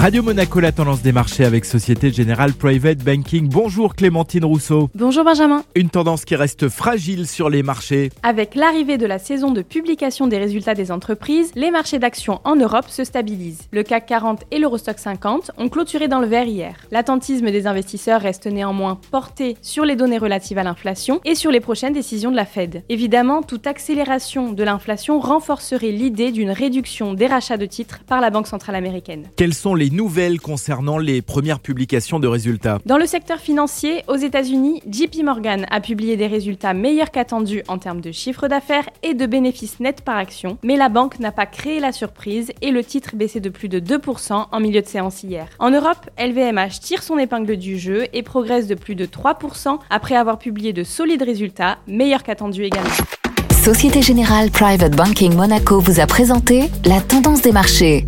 Radio Monaco, la tendance des marchés avec Société Générale Private Banking. Bonjour Clémentine Rousseau. Bonjour Benjamin. Une tendance qui reste fragile sur les marchés. Avec l'arrivée de la saison de publication des résultats des entreprises, les marchés d'actions en Europe se stabilisent. Le CAC 40 et l'Eurostock 50 ont clôturé dans le vert hier. L'attentisme des investisseurs reste néanmoins porté sur les données relatives à l'inflation et sur les prochaines décisions de la Fed. Évidemment, toute accélération de l'inflation renforcerait l'idée d'une réduction des rachats de titres par la Banque centrale américaine. Quels sont les nouvelles concernant les premières publications de résultats. Dans le secteur financier, aux États-Unis, JP Morgan a publié des résultats meilleurs qu'attendus en termes de chiffre d'affaires et de bénéfices nets par action, mais la banque n'a pas créé la surprise et le titre baissait de plus de 2% en milieu de séance hier. En Europe, LVMH tire son épingle du jeu et progresse de plus de 3% après avoir publié de solides résultats, meilleurs qu'attendus également. Société Générale Private Banking Monaco vous a présenté la tendance des marchés.